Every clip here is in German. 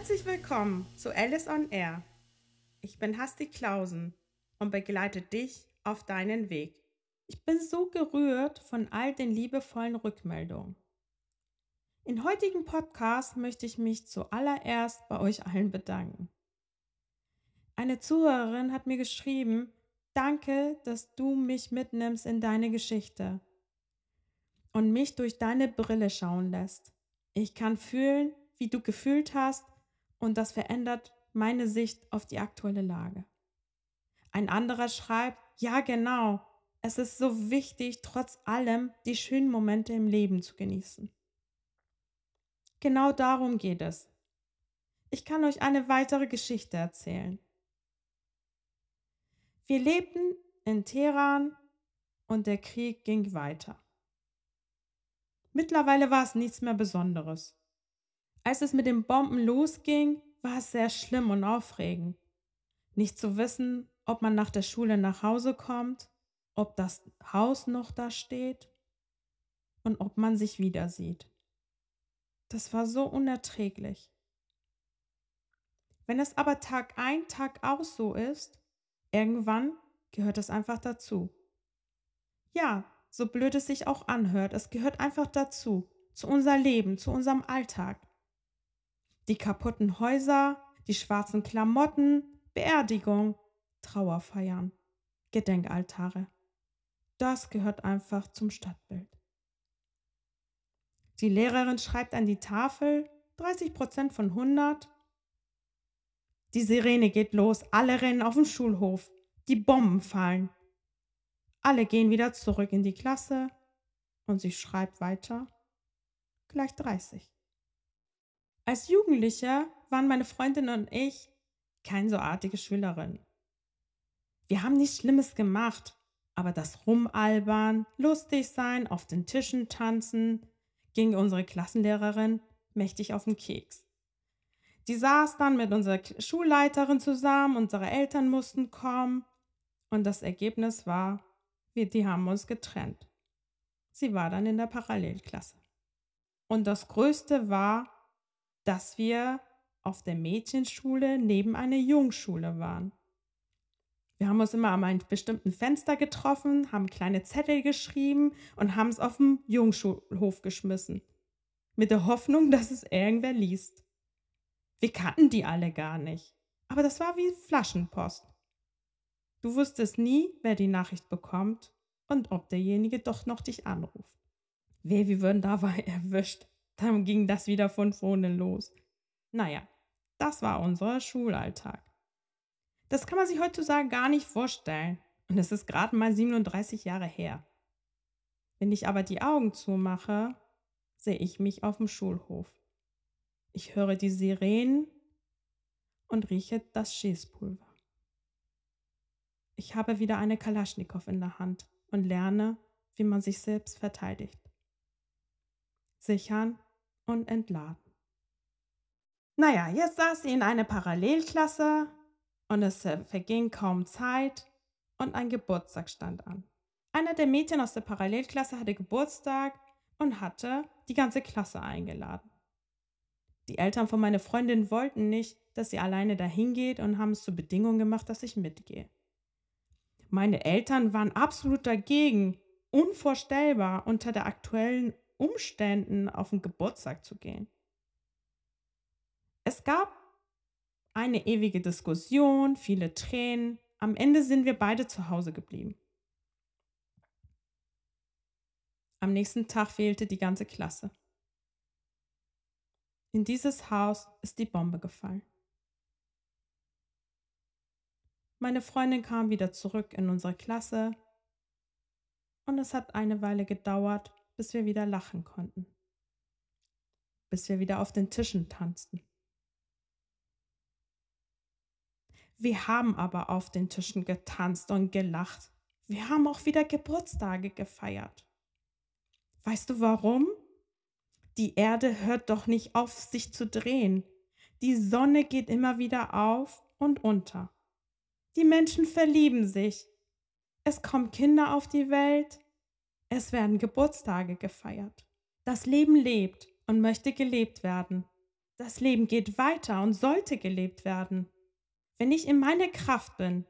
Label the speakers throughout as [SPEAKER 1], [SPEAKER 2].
[SPEAKER 1] Herzlich willkommen zu Alice on Air. Ich bin Hasti Klausen und begleite dich auf deinen Weg. Ich bin so gerührt von all den liebevollen Rückmeldungen. In heutigen Podcast möchte ich mich zuallererst bei euch allen bedanken. Eine Zuhörerin hat mir geschrieben, danke, dass du mich mitnimmst in deine Geschichte und mich durch deine Brille schauen lässt. Ich kann fühlen, wie du gefühlt hast und das verändert meine Sicht auf die aktuelle Lage. Ein anderer schreibt, ja genau, es ist so wichtig, trotz allem die schönen Momente im Leben zu genießen. Genau darum geht es. Ich kann euch eine weitere Geschichte erzählen. Wir lebten in Teheran und der Krieg ging weiter. Mittlerweile war es nichts mehr Besonderes. Als es mit den Bomben losging, war es sehr schlimm und aufregend. Nicht zu wissen, ob man nach der Schule nach Hause kommt, ob das Haus noch da steht und ob man sich wieder sieht. Das war so unerträglich. Wenn es aber Tag ein, Tag aus so ist, irgendwann gehört es einfach dazu. Ja, so blöd es sich auch anhört, es gehört einfach dazu, zu unser Leben, zu unserem Alltag die kaputten Häuser, die schwarzen Klamotten, Beerdigung, Trauerfeiern, Gedenkaltare. Das gehört einfach zum Stadtbild. Die Lehrerin schreibt an die Tafel 30 Prozent von 100. Die Sirene geht los, alle rennen auf den Schulhof, die Bomben fallen. Alle gehen wieder zurück in die Klasse und sie schreibt weiter, gleich 30. Als Jugendlicher waren meine Freundin und ich kein so artige Schülerin. Wir haben nichts Schlimmes gemacht, aber das Rumalbern, lustig sein, auf den Tischen tanzen, ging unsere Klassenlehrerin mächtig auf den Keks. Die saß dann mit unserer Schulleiterin zusammen, unsere Eltern mussten kommen und das Ergebnis war, wir, die haben uns getrennt. Sie war dann in der Parallelklasse. Und das Größte war, dass wir auf der Mädchenschule neben einer Jungschule waren. Wir haben uns immer an einem bestimmten Fenster getroffen, haben kleine Zettel geschrieben und haben es auf dem Jungschulhof geschmissen. Mit der Hoffnung, dass es irgendwer liest. Wir kannten die alle gar nicht. Aber das war wie Flaschenpost. Du wusstest nie, wer die Nachricht bekommt und ob derjenige doch noch dich anruft. Wer, wie würden da war erwischt. Dann ging das wieder von vorne los. Naja, das war unser Schulalltag. Das kann man sich heutzutage gar nicht vorstellen. Und es ist gerade mal 37 Jahre her. Wenn ich aber die Augen zumache, sehe ich mich auf dem Schulhof. Ich höre die Sirenen und rieche das Schießpulver. Ich habe wieder eine Kalaschnikow in der Hand und lerne, wie man sich selbst verteidigt. Sichern und entladen. Naja, jetzt saß sie in einer Parallelklasse und es verging kaum Zeit und ein Geburtstag stand an. Einer der Mädchen aus der Parallelklasse hatte Geburtstag und hatte die ganze Klasse eingeladen. Die Eltern von meiner Freundin wollten nicht, dass sie alleine dahin geht und haben es zur Bedingung gemacht, dass ich mitgehe. Meine Eltern waren absolut dagegen, unvorstellbar unter der aktuellen Umständen auf den Geburtstag zu gehen. Es gab eine ewige Diskussion, viele Tränen. Am Ende sind wir beide zu Hause geblieben. Am nächsten Tag fehlte die ganze Klasse. In dieses Haus ist die Bombe gefallen. Meine Freundin kam wieder zurück in unsere Klasse und es hat eine Weile gedauert, bis wir wieder lachen konnten, bis wir wieder auf den Tischen tanzten. Wir haben aber auf den Tischen getanzt und gelacht. Wir haben auch wieder Geburtstage gefeiert. Weißt du warum? Die Erde hört doch nicht auf, sich zu drehen. Die Sonne geht immer wieder auf und unter. Die Menschen verlieben sich. Es kommen Kinder auf die Welt. Es werden Geburtstage gefeiert. Das Leben lebt und möchte gelebt werden. Das Leben geht weiter und sollte gelebt werden. Wenn ich in meiner Kraft bin,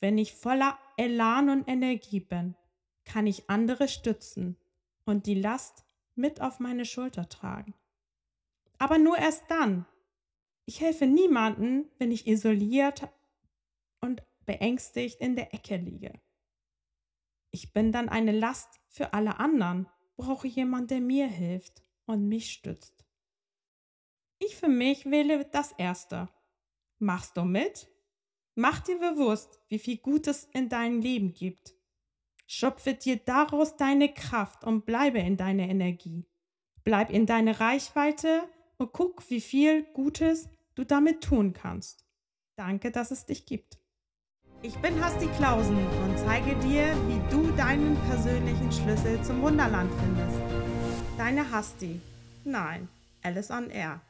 [SPEAKER 1] wenn ich voller Elan und Energie bin, kann ich andere stützen und die Last mit auf meine Schulter tragen. Aber nur erst dann. Ich helfe niemanden, wenn ich isoliert und beängstigt in der Ecke liege. Ich bin dann eine Last für alle anderen, brauche jemand, der mir hilft und mich stützt. Ich für mich wähle das Erste. Machst du mit? Mach dir bewusst, wie viel Gutes in deinem Leben gibt. Schöpfe dir daraus deine Kraft und bleibe in deiner Energie. Bleib in deiner Reichweite und guck, wie viel Gutes du damit tun kannst. Danke, dass es dich gibt. Ich bin Hasti Klausen und zeige dir, wie du deinen persönlichen Schlüssel zum Wunderland findest. Deine Hasti. Nein, Alice on Air.